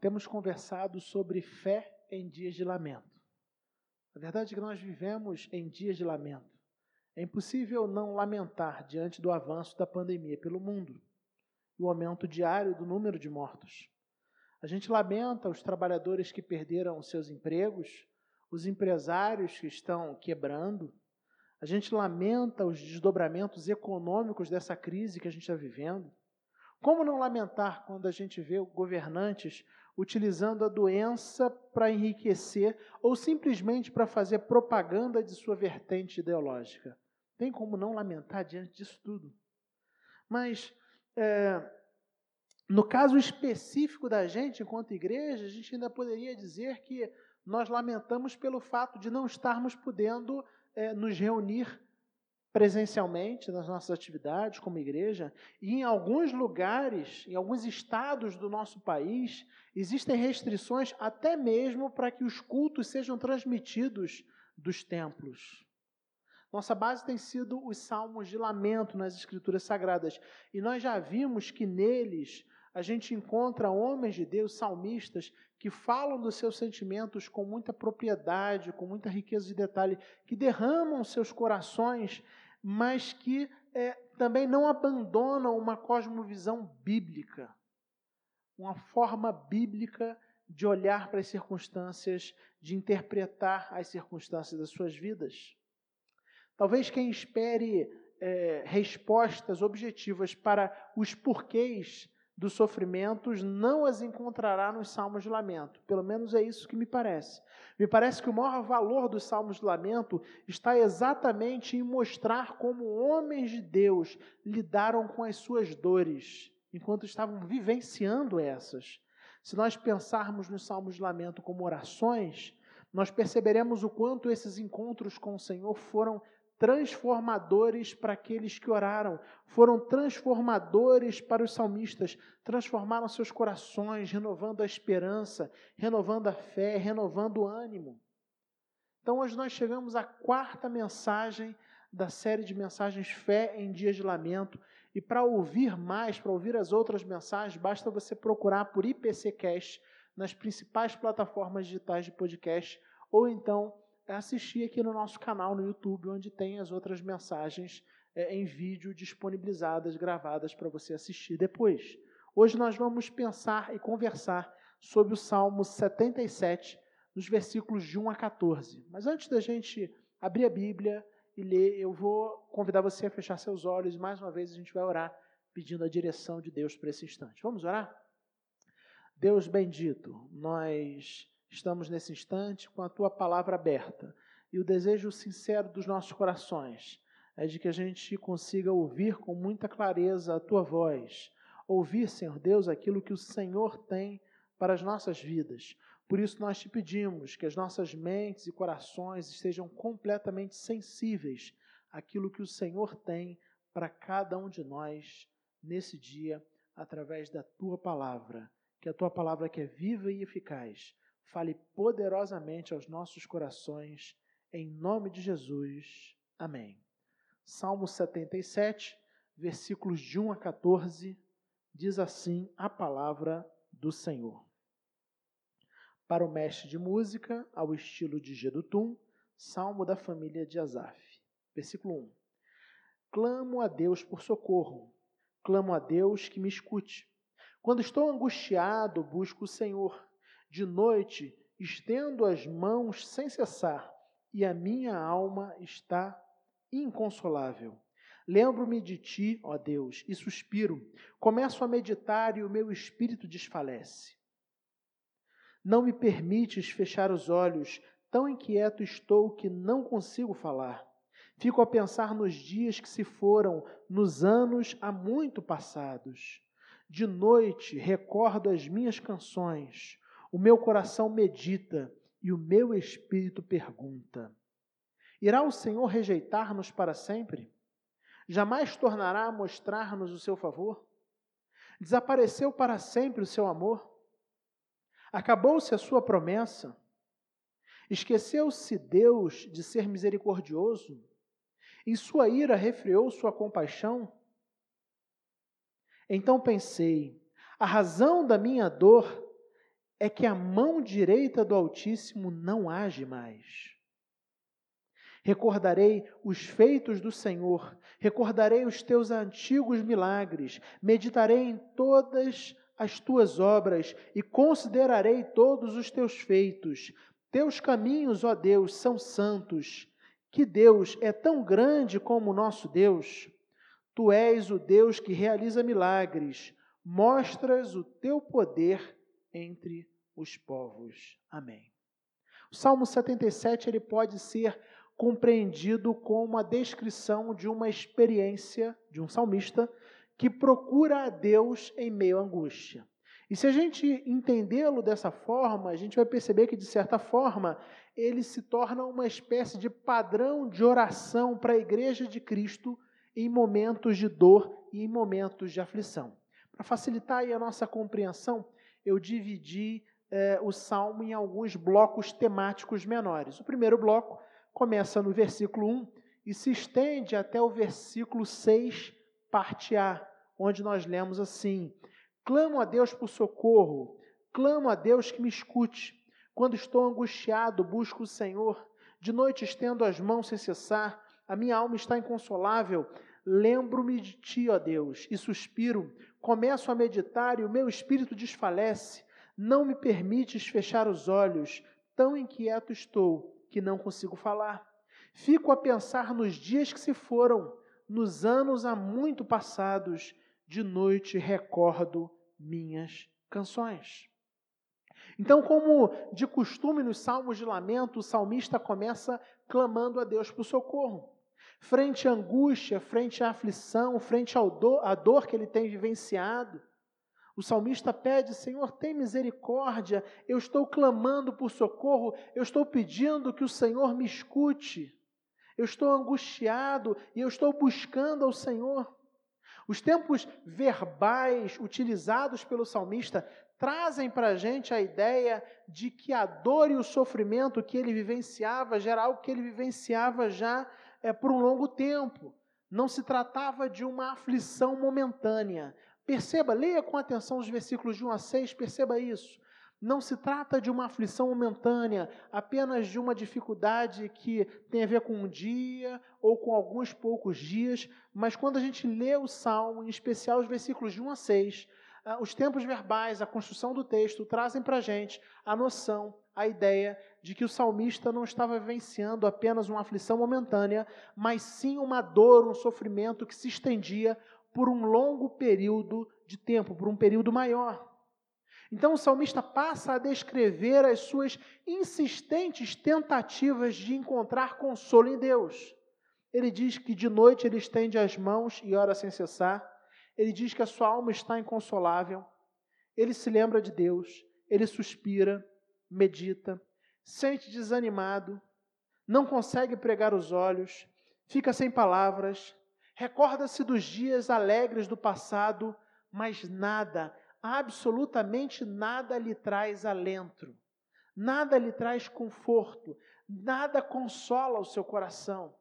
Temos conversado sobre fé em dias de lamento. A verdade é que nós vivemos em dias de lamento. É impossível não lamentar diante do avanço da pandemia pelo mundo e o aumento diário do número de mortos. A gente lamenta os trabalhadores que perderam seus empregos, os empresários que estão quebrando. A gente lamenta os desdobramentos econômicos dessa crise que a gente está vivendo. Como não lamentar quando a gente vê governantes utilizando a doença para enriquecer ou simplesmente para fazer propaganda de sua vertente ideológica? Tem como não lamentar diante disso tudo. Mas, é, no caso específico da gente, enquanto igreja, a gente ainda poderia dizer que nós lamentamos pelo fato de não estarmos podendo é, nos reunir presencialmente nas nossas atividades como igreja, e em alguns lugares, em alguns estados do nosso país, existem restrições até mesmo para que os cultos sejam transmitidos dos templos. Nossa base tem sido os salmos de lamento nas Escrituras Sagradas, e nós já vimos que neles a gente encontra homens de Deus, salmistas, que falam dos seus sentimentos com muita propriedade, com muita riqueza de detalhe, que derramam seus corações, mas que é, também não abandonam uma cosmovisão bíblica, uma forma bíblica de olhar para as circunstâncias, de interpretar as circunstâncias das suas vidas. Talvez quem espere é, respostas objetivas para os porquês dos sofrimentos não as encontrará nos salmos de lamento. Pelo menos é isso que me parece. Me parece que o maior valor dos salmos de lamento está exatamente em mostrar como homens de Deus lidaram com as suas dores enquanto estavam vivenciando essas. Se nós pensarmos nos salmos de lamento como orações, nós perceberemos o quanto esses encontros com o Senhor foram transformadores para aqueles que oraram, foram transformadores para os salmistas, transformaram seus corações, renovando a esperança, renovando a fé, renovando o ânimo. Então, hoje nós chegamos à quarta mensagem da série de mensagens Fé em Dias de Lamento. E para ouvir mais, para ouvir as outras mensagens, basta você procurar por IPCcast nas principais plataformas digitais de podcast ou então assistir aqui no nosso canal no YouTube, onde tem as outras mensagens é, em vídeo disponibilizadas, gravadas para você assistir depois. Hoje nós vamos pensar e conversar sobre o Salmo 77, nos versículos de 1 a 14. Mas antes da gente abrir a Bíblia e ler, eu vou convidar você a fechar seus olhos e mais uma vez a gente vai orar pedindo a direção de Deus para esse instante. Vamos orar? Deus bendito, nós estamos nesse instante com a tua palavra aberta. E o desejo sincero dos nossos corações é de que a gente consiga ouvir com muita clareza a tua voz. Ouvir, Senhor Deus, aquilo que o Senhor tem para as nossas vidas. Por isso nós te pedimos que as nossas mentes e corações estejam completamente sensíveis àquilo que o Senhor tem para cada um de nós nesse dia, através da tua palavra. Que a tua palavra que é viva e eficaz fale poderosamente aos nossos corações, em nome de Jesus. Amém. Salmo 77, versículos de 1 a 14, diz assim a palavra do Senhor. Para o mestre de música, ao estilo de Gedutum, salmo da família de Asaf. Versículo 1. Clamo a Deus por socorro, clamo a Deus que me escute. Quando estou angustiado, busco o Senhor de noite estendo as mãos sem cessar, e a minha alma está inconsolável. Lembro-me de ti, ó Deus, e suspiro. Começo a meditar e o meu espírito desfalece. Não me permites fechar os olhos, tão inquieto estou que não consigo falar. Fico a pensar nos dias que se foram, nos anos há muito passados. De noite recordo as minhas canções o meu coração medita e o meu espírito pergunta: Irá o Senhor rejeitar-nos para sempre? Jamais tornará a mostrar-nos o seu favor? Desapareceu para sempre o seu amor? Acabou-se a sua promessa? Esqueceu-se Deus de ser misericordioso? Em sua ira refreou sua compaixão? Então pensei: a razão da minha dor é que a mão direita do Altíssimo não age mais. Recordarei os feitos do Senhor, recordarei os teus antigos milagres, meditarei em todas as tuas obras e considerarei todos os teus feitos. Teus caminhos, ó Deus, são santos. Que Deus é tão grande como o nosso Deus. Tu és o Deus que realiza milagres, mostras o teu poder entre os povos. Amém. O Salmo 77 ele pode ser compreendido como a descrição de uma experiência de um salmista que procura a Deus em meio à angústia. E se a gente entendê-lo dessa forma, a gente vai perceber que, de certa forma, ele se torna uma espécie de padrão de oração para a igreja de Cristo em momentos de dor e em momentos de aflição. Para facilitar a nossa compreensão, eu dividi eh, o salmo em alguns blocos temáticos menores. O primeiro bloco começa no versículo 1 e se estende até o versículo 6, parte A, onde nós lemos assim: Clamo a Deus por socorro, clamo a Deus que me escute. Quando estou angustiado, busco o Senhor. De noite estendo as mãos sem cessar, a minha alma está inconsolável. Lembro-me de ti, ó Deus, e suspiro. Começo a meditar e o meu espírito desfalece. Não me permites fechar os olhos, tão inquieto estou que não consigo falar. Fico a pensar nos dias que se foram, nos anos há muito passados, de noite recordo minhas canções. Então, como de costume nos salmos de lamento, o salmista começa clamando a Deus por socorro. Frente à angústia, frente à aflição, frente à dor, à dor que ele tem vivenciado, o salmista pede: Senhor, tem misericórdia, eu estou clamando por socorro, eu estou pedindo que o Senhor me escute, eu estou angustiado e eu estou buscando ao Senhor. Os tempos verbais utilizados pelo salmista trazem para a gente a ideia de que a dor e o sofrimento que ele vivenciava já era algo que ele vivenciava já é, por um longo tempo. Não se tratava de uma aflição momentânea, Perceba, leia com atenção os versículos de 1 a 6, perceba isso. Não se trata de uma aflição momentânea, apenas de uma dificuldade que tem a ver com um dia ou com alguns poucos dias, mas quando a gente lê o salmo, em especial os versículos de 1 a 6, ah, os tempos verbais, a construção do texto, trazem para a gente a noção, a ideia de que o salmista não estava vivenciando apenas uma aflição momentânea, mas sim uma dor, um sofrimento que se estendia por um longo período de tempo, por um período maior. Então o salmista passa a descrever as suas insistentes tentativas de encontrar consolo em Deus. Ele diz que de noite ele estende as mãos e ora sem cessar. Ele diz que a sua alma está inconsolável. Ele se lembra de Deus. Ele suspira, medita, sente desanimado, não consegue pregar os olhos, fica sem palavras, Recorda-se dos dias alegres do passado, mas nada, absolutamente nada lhe traz alento, nada lhe traz conforto, nada consola o seu coração.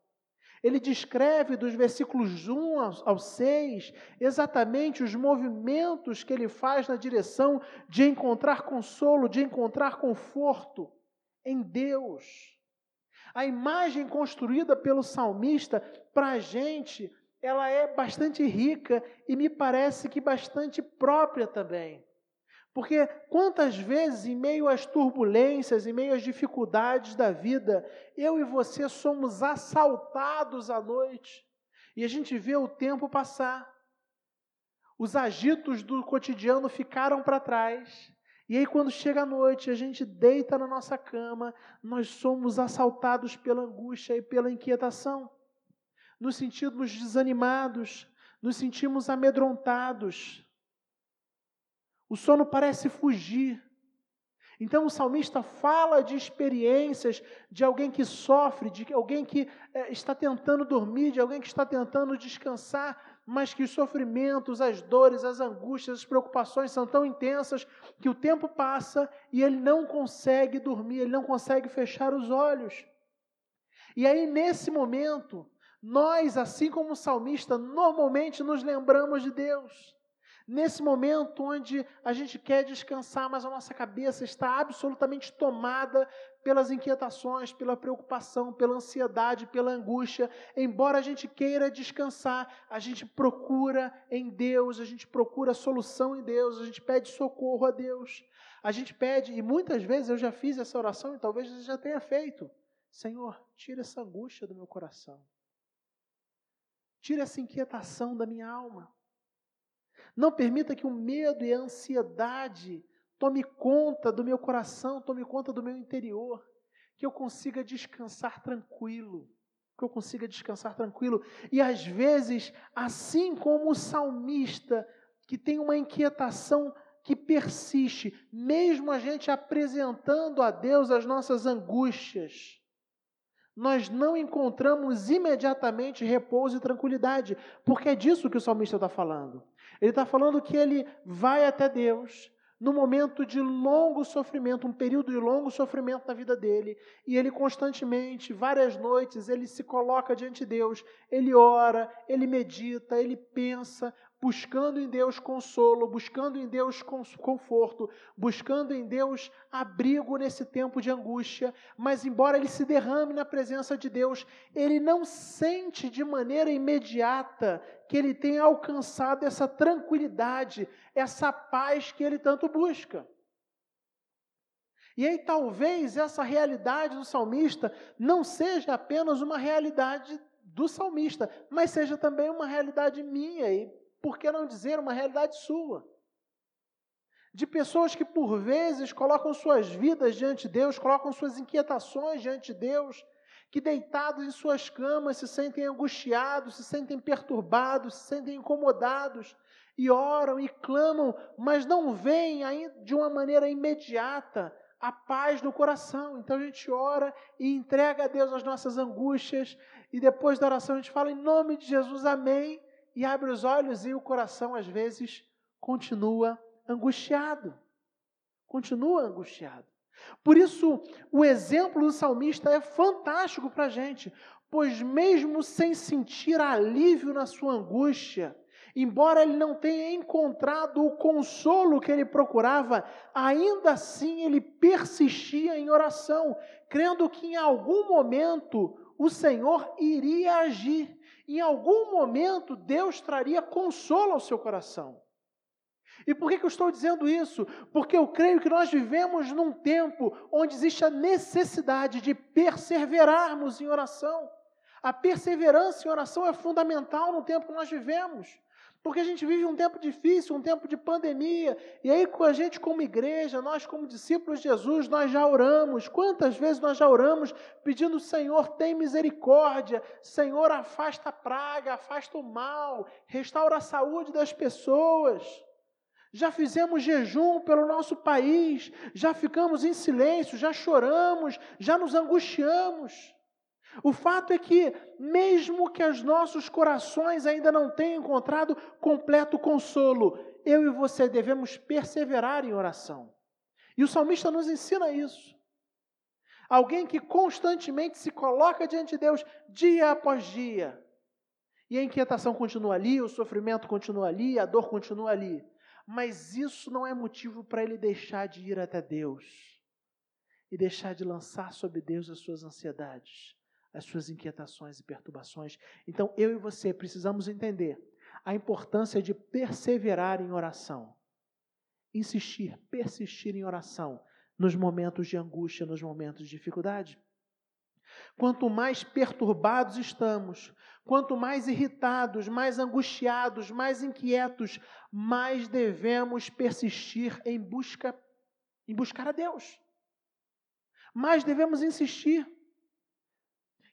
Ele descreve dos versículos 1 ao 6 exatamente os movimentos que ele faz na direção de encontrar consolo, de encontrar conforto em Deus. A imagem construída pelo salmista para a gente ela é bastante rica e me parece que bastante própria também. Porque quantas vezes, em meio às turbulências, em meio às dificuldades da vida, eu e você somos assaltados à noite e a gente vê o tempo passar. Os agitos do cotidiano ficaram para trás. E aí, quando chega a noite, a gente deita na nossa cama, nós somos assaltados pela angústia e pela inquietação nos sentimos desanimados, nos sentimos amedrontados. O sono parece fugir. Então o salmista fala de experiências de alguém que sofre, de alguém que é, está tentando dormir, de alguém que está tentando descansar, mas que os sofrimentos, as dores, as angústias, as preocupações são tão intensas que o tempo passa e ele não consegue dormir, ele não consegue fechar os olhos. E aí, nesse momento, Nós, assim como o salmista, normalmente nos lembramos de Deus. Nesse momento onde a gente quer descansar, mas a nossa cabeça está absolutamente tomada pelas inquietações, pela preocupação, pela ansiedade, pela angústia, embora a gente queira descansar, a gente procura em Deus, a gente procura solução em Deus, a gente pede socorro a Deus. A gente pede, e muitas vezes eu já fiz essa oração e talvez você já tenha feito: Senhor, tira essa angústia do meu coração, tira essa inquietação da minha alma. Não permita que o medo e a ansiedade tome conta do meu coração, tome conta do meu interior, que eu consiga descansar tranquilo, que eu consiga descansar tranquilo. E às vezes, assim como o salmista, que tem uma inquietação que persiste, mesmo a gente apresentando a Deus as nossas angústias, nós não encontramos imediatamente repouso e tranquilidade, porque é disso que o salmista está falando. Ele está falando que ele vai até Deus no momento de longo sofrimento, um período de longo sofrimento na vida dele, e ele constantemente, várias noites, ele se coloca diante de Deus, ele ora, ele medita, ele pensa, buscando em Deus consolo, buscando em Deus conforto, buscando em Deus abrigo nesse tempo de angústia, mas embora ele se derrame na presença de Deus, ele não sente de maneira imediata que ele tenha alcançado essa tranquilidade, essa paz que ele tanto busca. E aí talvez essa realidade do salmista não seja apenas uma realidade do salmista, mas seja também uma realidade minha e por que não dizer uma realidade sua? De pessoas que por vezes colocam suas vidas diante de Deus, colocam suas inquietações diante de Deus, que deitados em suas camas se sentem angustiados, se sentem perturbados, se sentem incomodados e oram e clamam, mas não veem ainda de uma maneira imediata a paz no coração. Então a gente ora e entrega a Deus as nossas angústias e depois da oração a gente fala em nome de Jesus, amém e abre os olhos e o coração, às vezes, continua angustiado. Continua angustiado. Por isso, o exemplo do salmista é fantástico para a gente, pois, mesmo sem sentir alívio na sua angústia, embora ele não tenha encontrado o consolo que ele procurava, ainda assim ele persistia em oração, crendo que em algum momento o Senhor iria agir em algum momento Deus traria consolo ao seu coração. E por que, que eu estou dizendo isso? Porque eu creio que nós vivemos num tempo onde existe a necessidade de perseverarmos em oração. A perseverança em oração é fundamental no tempo que nós vivemos. Porque a gente vive um tempo difícil, um tempo de pandemia, e aí com a gente como igreja, nós como discípulos de Jesus, nós já oramos. Quantas vezes nós já oramos pedindo, Senhor, tem misericórdia, Senhor, afasta a praga, afasta o mal, restaura a saúde das pessoas. Já fizemos jejum pelo nosso país, já ficamos em silêncio, já choramos, já nos angustiamos. O fato é que, mesmo que os nossos corações ainda não tenham encontrado completo consolo, eu e você devemos perseverar em oração. E o salmista nos ensina isso. Alguém que constantemente se coloca diante de Deus dia após dia. E a inquietação continua ali, o sofrimento continua ali, a dor continua ali. Mas isso não é motivo para ele deixar de ir até Deus e deixar de lançar sobre Deus as suas ansiedades as suas inquietações e perturbações. Então, eu e você precisamos entender a importância de perseverar em oração. Insistir, persistir em oração nos momentos de angústia, nos momentos de dificuldade. Quanto mais perturbados estamos, quanto mais irritados, mais angustiados, mais inquietos, mais devemos persistir em busca em buscar a Deus. Mais devemos insistir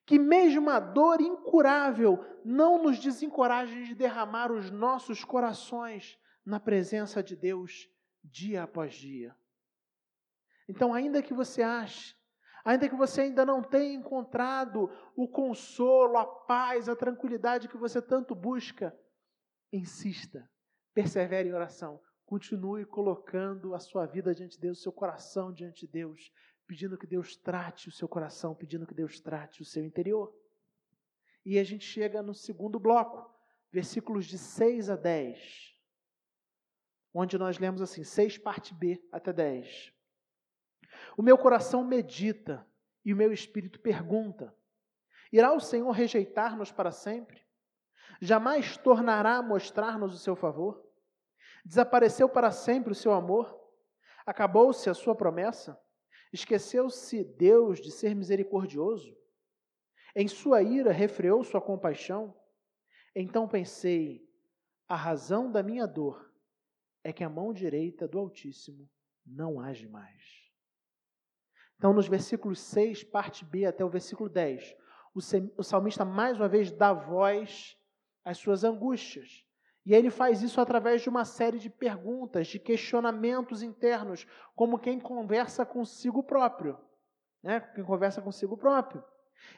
que mesmo a dor incurável não nos desencoraje de derramar os nossos corações na presença de Deus dia após dia. Então, ainda que você ache, ainda que você ainda não tenha encontrado o consolo, a paz, a tranquilidade que você tanto busca, insista, persevere em oração, continue colocando a sua vida diante de Deus, seu coração diante de Deus, pedindo que Deus trate o seu coração, pedindo que Deus trate o seu interior. E a gente chega no segundo bloco, versículos de 6 a 10, onde nós lemos assim, 6 parte B até 10. O meu coração medita e o meu espírito pergunta: Irá o Senhor rejeitar-nos para sempre? Jamais tornará a mostrar-nos o seu favor? Desapareceu para sempre o seu amor? Acabou-se a sua promessa? Esqueceu-se Deus de ser misericordioso? Em sua ira refreou sua compaixão? Então pensei: a razão da minha dor é que a mão direita do Altíssimo não age mais. Então, nos versículos 6, parte B, até o versículo 10, o salmista mais uma vez dá voz às suas angústias. E ele faz isso através de uma série de perguntas, de questionamentos internos, como quem conversa consigo próprio. Né? Quem conversa consigo próprio.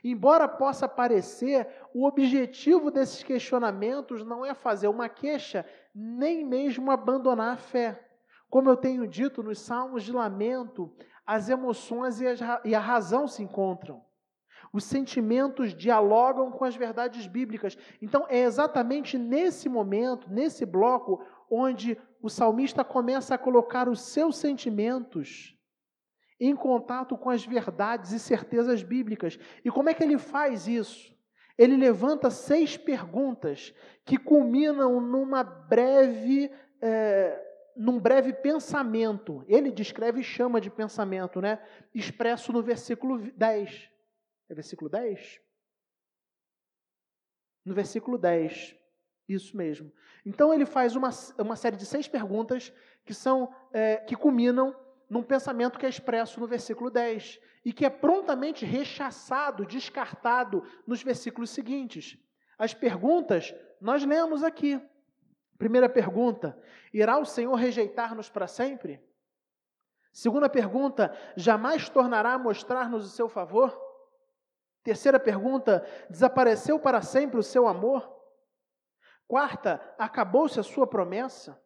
Embora possa parecer, o objetivo desses questionamentos não é fazer uma queixa, nem mesmo abandonar a fé. Como eu tenho dito nos salmos de lamento, as emoções e a razão se encontram. Os sentimentos dialogam com as verdades bíblicas. Então, é exatamente nesse momento, nesse bloco, onde o salmista começa a colocar os seus sentimentos em contato com as verdades e certezas bíblicas. E como é que ele faz isso? Ele levanta seis perguntas que culminam numa breve, é, num breve pensamento. Ele descreve e chama de pensamento, né? Expresso no versículo 10. É versículo 10? No versículo 10, isso mesmo. Então ele faz uma, uma série de seis perguntas que são é, que culminam num pensamento que é expresso no versículo 10 e que é prontamente rechaçado, descartado nos versículos seguintes. As perguntas nós lemos aqui. Primeira pergunta: irá o Senhor rejeitar-nos para sempre? Segunda pergunta: jamais tornará a mostrar-nos o seu favor? Terceira pergunta: desapareceu para sempre o seu amor? Quarta: acabou-se a sua promessa?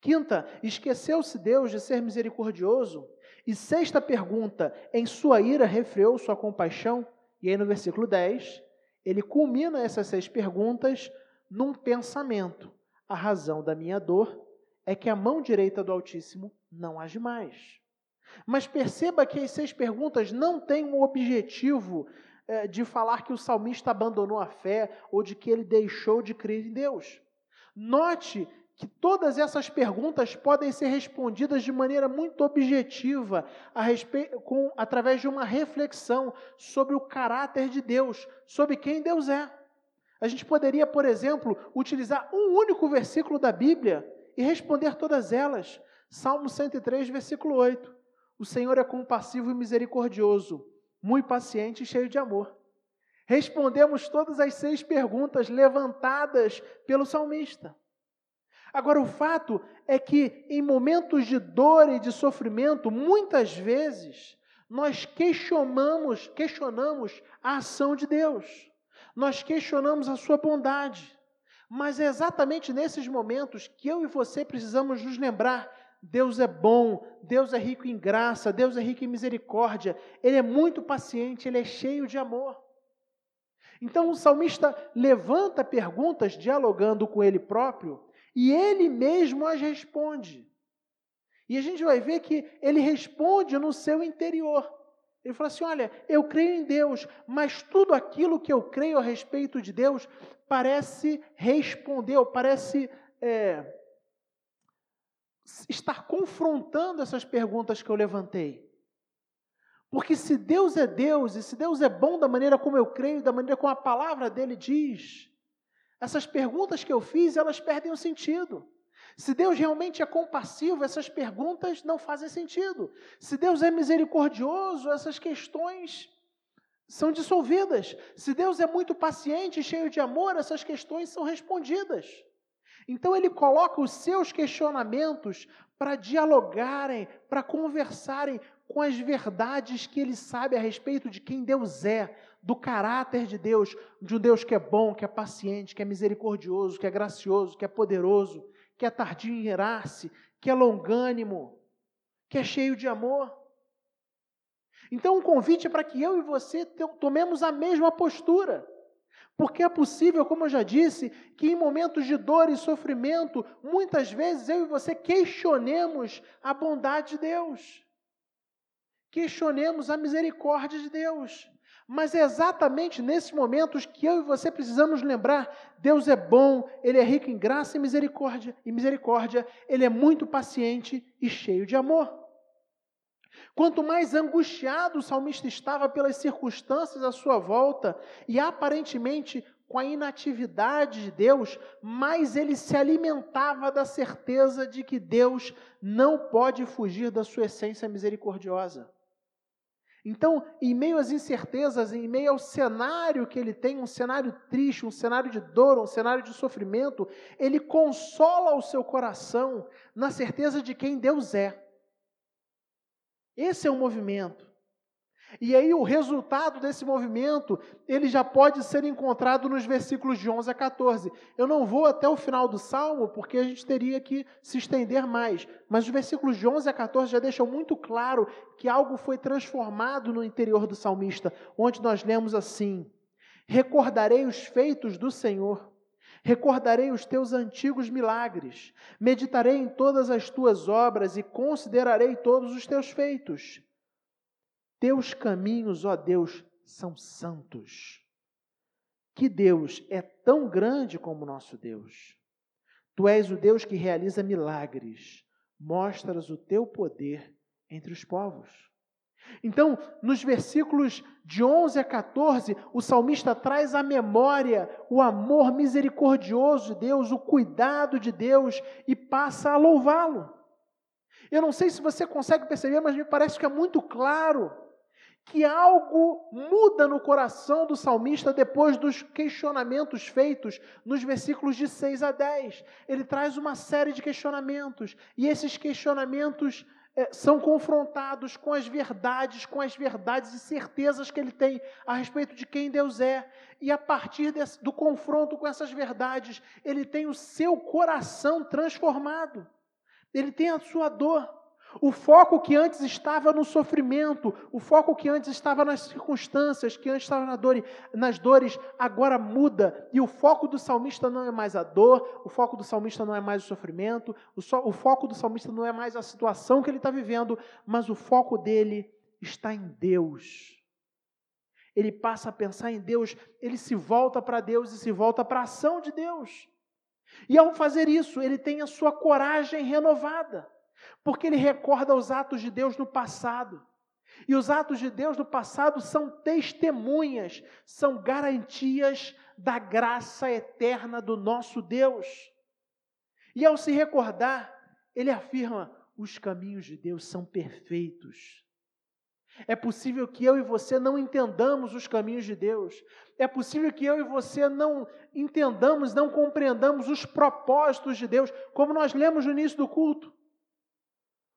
Quinta: esqueceu-se Deus de ser misericordioso? E sexta pergunta: em sua ira refreou sua compaixão? E aí no versículo 10, ele culmina essas seis perguntas num pensamento: a razão da minha dor é que a mão direita do Altíssimo não age mais. Mas perceba que as seis perguntas não têm um objetivo de falar que o salmista abandonou a fé ou de que ele deixou de crer em Deus. Note que todas essas perguntas podem ser respondidas de maneira muito objetiva, com, através de uma reflexão sobre o caráter de Deus, sobre quem Deus é. A gente poderia, por exemplo, utilizar um único versículo da Bíblia e responder todas elas. Salmo 103, versículo 8. O Senhor é compassivo e misericordioso, muito paciente e cheio de amor. Respondemos todas as seis perguntas levantadas pelo salmista. Agora, o fato é que em momentos de dor e de sofrimento, muitas vezes, nós questionamos, questionamos a ação de Deus. Nós questionamos a sua bondade. Mas é exatamente nesses momentos que eu e você precisamos nos lembrar Deus é bom, Deus é rico em graça, Deus é rico em misericórdia, Ele é muito paciente, Ele é cheio de amor. Então o salmista levanta perguntas dialogando com ele próprio e ele mesmo as responde. E a gente vai ver que ele responde no seu interior. Ele fala assim: Olha, eu creio em Deus, mas tudo aquilo que eu creio a respeito de Deus parece responder, ou parece é, estar confrontando essas perguntas que eu levantei. Porque se Deus é Deus, e se Deus é bom da maneira como eu creio, da maneira como a palavra dele diz, essas perguntas que eu fiz, elas perdem o sentido. Se Deus realmente é compassivo, essas perguntas não fazem sentido. Se Deus é misericordioso, essas questões são dissolvidas. Se Deus é muito paciente e cheio de amor, essas questões são respondidas. Então ele coloca os seus questionamentos para dialogarem, para conversarem com as verdades que ele sabe a respeito de quem Deus é, do caráter de Deus, de um Deus que é bom, que é paciente, que é misericordioso, que é gracioso, que é poderoso, que é tardio em irar-se, que é longânimo, que é cheio de amor. Então, o um convite é para que eu e você tomemos a mesma postura. Porque é possível, como eu já disse, que em momentos de dor e sofrimento, muitas vezes eu e você questionemos a bondade de Deus, questionemos a misericórdia de Deus. Mas é exatamente nesses momentos que eu e você precisamos lembrar: Deus é bom, Ele é rico em graça e misericórdia, e misericórdia, Ele é muito paciente e cheio de amor. Quanto mais angustiado o salmista estava pelas circunstâncias à sua volta e aparentemente com a inatividade de Deus, mais ele se alimentava da certeza de que Deus não pode fugir da sua essência misericordiosa. Então, em meio às incertezas, em meio ao cenário que ele tem, um cenário triste, um cenário de dor, um cenário de sofrimento, ele consola o seu coração na certeza de quem Deus é. Esse é o movimento. E aí o resultado desse movimento, ele já pode ser encontrado nos versículos de 11 a 14. Eu não vou até o final do salmo, porque a gente teria que se estender mais, mas os versículos de 11 a 14 já deixam muito claro que algo foi transformado no interior do salmista, onde nós lemos assim: Recordarei os feitos do Senhor Recordarei os teus antigos milagres, meditarei em todas as tuas obras e considerarei todos os teus feitos. Teus caminhos, ó Deus, são santos. Que Deus é tão grande como nosso Deus. Tu és o Deus que realiza milagres, mostras o teu poder entre os povos. Então, nos versículos de 11 a 14, o salmista traz à memória o amor misericordioso de Deus, o cuidado de Deus e passa a louvá-lo. Eu não sei se você consegue perceber, mas me parece que é muito claro que algo muda no coração do salmista depois dos questionamentos feitos nos versículos de 6 a 10. Ele traz uma série de questionamentos, e esses questionamentos é, são confrontados com as verdades, com as verdades e certezas que ele tem a respeito de quem Deus é. E a partir desse, do confronto com essas verdades, ele tem o seu coração transformado. Ele tem a sua dor. O foco que antes estava no sofrimento, o foco que antes estava nas circunstâncias, que antes estava na dor, nas dores, agora muda. E o foco do salmista não é mais a dor, o foco do salmista não é mais o sofrimento, o, so, o foco do salmista não é mais a situação que ele está vivendo, mas o foco dele está em Deus. Ele passa a pensar em Deus, ele se volta para Deus e se volta para a ação de Deus. E ao fazer isso, ele tem a sua coragem renovada porque ele recorda os atos de Deus no passado. E os atos de Deus no passado são testemunhas, são garantias da graça eterna do nosso Deus. E ao se recordar, ele afirma: os caminhos de Deus são perfeitos. É possível que eu e você não entendamos os caminhos de Deus. É possível que eu e você não entendamos, não compreendamos os propósitos de Deus, como nós lemos no início do culto.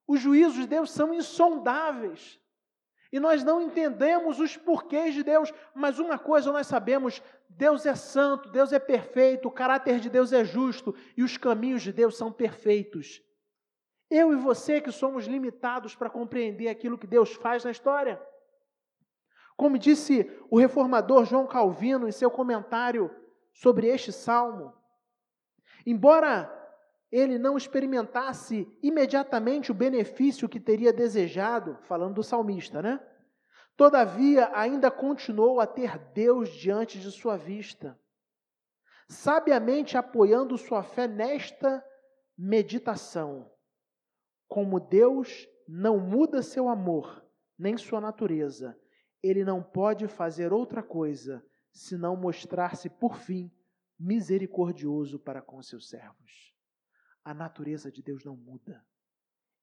Os juízos de Deus são insondáveis. E nós não entendemos os porquês de Deus, mas uma coisa nós sabemos: Deus é santo, Deus é perfeito, o caráter de Deus é justo e os caminhos de Deus são perfeitos. Eu e você que somos limitados para compreender aquilo que Deus faz na história. Como disse o reformador João Calvino em seu comentário sobre este salmo, embora ele não experimentasse imediatamente o benefício que teria desejado, falando do salmista, né? Todavia, ainda continuou a ter Deus diante de sua vista, sabiamente apoiando sua fé nesta meditação. Como Deus não muda seu amor, nem sua natureza, ele não pode fazer outra coisa senão mostrar-se, por fim, misericordioso para com seus servos. A natureza de Deus não muda.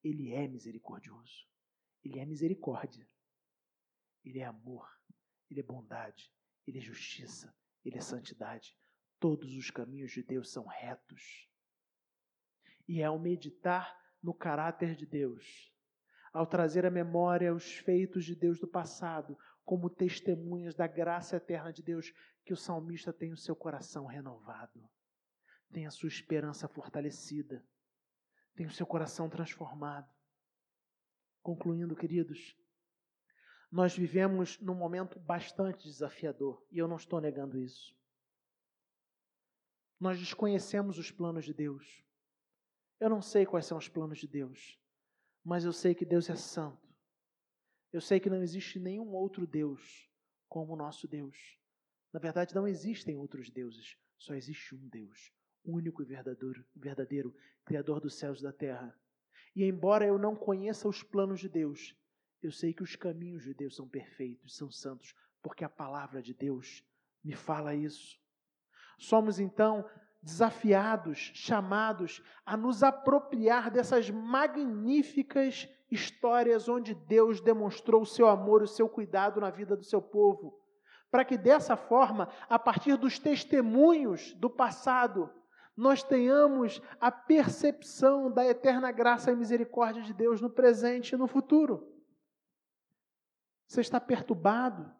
Ele é misericordioso. Ele é misericórdia. Ele é amor. Ele é bondade. Ele é justiça. Ele é santidade. Todos os caminhos de Deus são retos. E é ao meditar no caráter de Deus, ao trazer à memória os feitos de Deus do passado, como testemunhas da graça eterna de Deus, que o salmista tem o seu coração renovado tem a sua esperança fortalecida, tem o seu coração transformado. Concluindo, queridos, nós vivemos num momento bastante desafiador, e eu não estou negando isso. Nós desconhecemos os planos de Deus. Eu não sei quais são os planos de Deus, mas eu sei que Deus é santo. Eu sei que não existe nenhum outro Deus como o nosso Deus. Na verdade, não existem outros deuses, só existe um Deus, único e verdadeiro, verdadeiro Criador dos céus e da terra. E embora eu não conheça os planos de Deus, eu sei que os caminhos de Deus são perfeitos, são santos, porque a palavra de Deus me fala isso. Somos então desafiados, chamados a nos apropriar dessas magníficas histórias onde Deus demonstrou o seu amor, o seu cuidado na vida do seu povo, para que dessa forma, a partir dos testemunhos do passado, nós tenhamos a percepção da eterna graça e misericórdia de Deus no presente e no futuro. Você está perturbado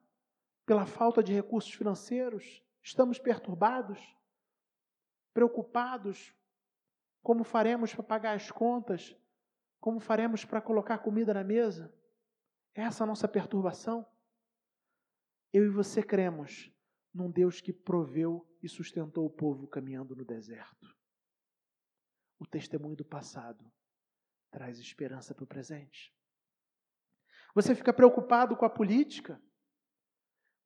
pela falta de recursos financeiros? Estamos perturbados? Preocupados? Como faremos para pagar as contas? Como faremos para colocar comida na mesa? Essa é a nossa perturbação. Eu e você cremos num Deus que proveu e sustentou o povo caminhando no deserto. O testemunho do passado traz esperança para o presente. Você fica preocupado com a política,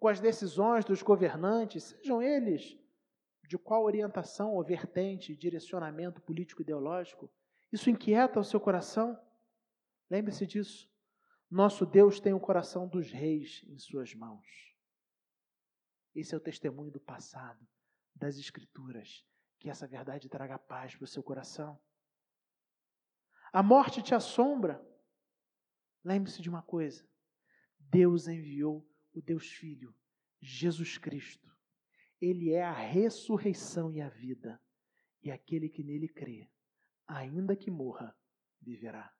com as decisões dos governantes, sejam eles de qual orientação ou vertente, direcionamento político-ideológico. Isso inquieta o seu coração? Lembre-se disso. Nosso Deus tem o coração dos reis em suas mãos. Esse é o testemunho do passado, das Escrituras. Que essa verdade traga paz para o seu coração. A morte te assombra. Lembre-se de uma coisa: Deus enviou o Deus Filho, Jesus Cristo. Ele é a ressurreição e a vida. E aquele que nele crê ainda que morra, viverá.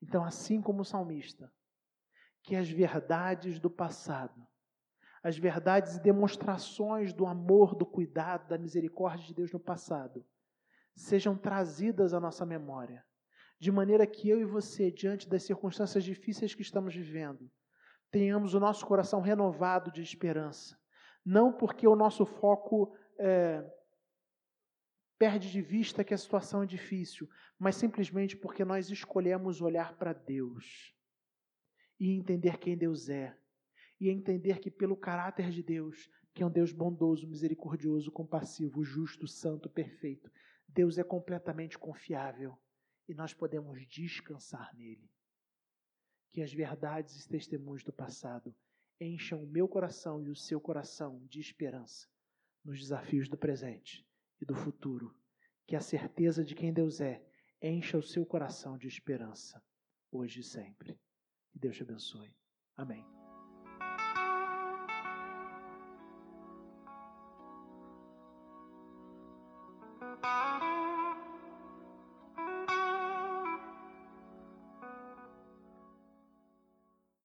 Então, assim como o salmista, que as verdades do passado, as verdades e demonstrações do amor, do cuidado, da misericórdia de Deus no passado, sejam trazidas à nossa memória, de maneira que eu e você, diante das circunstâncias difíceis que estamos vivendo, tenhamos o nosso coração renovado de esperança. Não porque o nosso foco é, perde de vista que a situação é difícil, mas simplesmente porque nós escolhemos olhar para Deus e entender quem Deus é, e entender que pelo caráter de Deus, que é um Deus bondoso, misericordioso, compassivo, justo, santo, perfeito, Deus é completamente confiável e nós podemos descansar nele. Que as verdades e testemunhos do passado encham o meu coração e o seu coração de esperança nos desafios do presente e do futuro. Que a certeza de quem Deus é encha o seu coração de esperança, hoje e sempre. Que Deus te abençoe. Amém. Música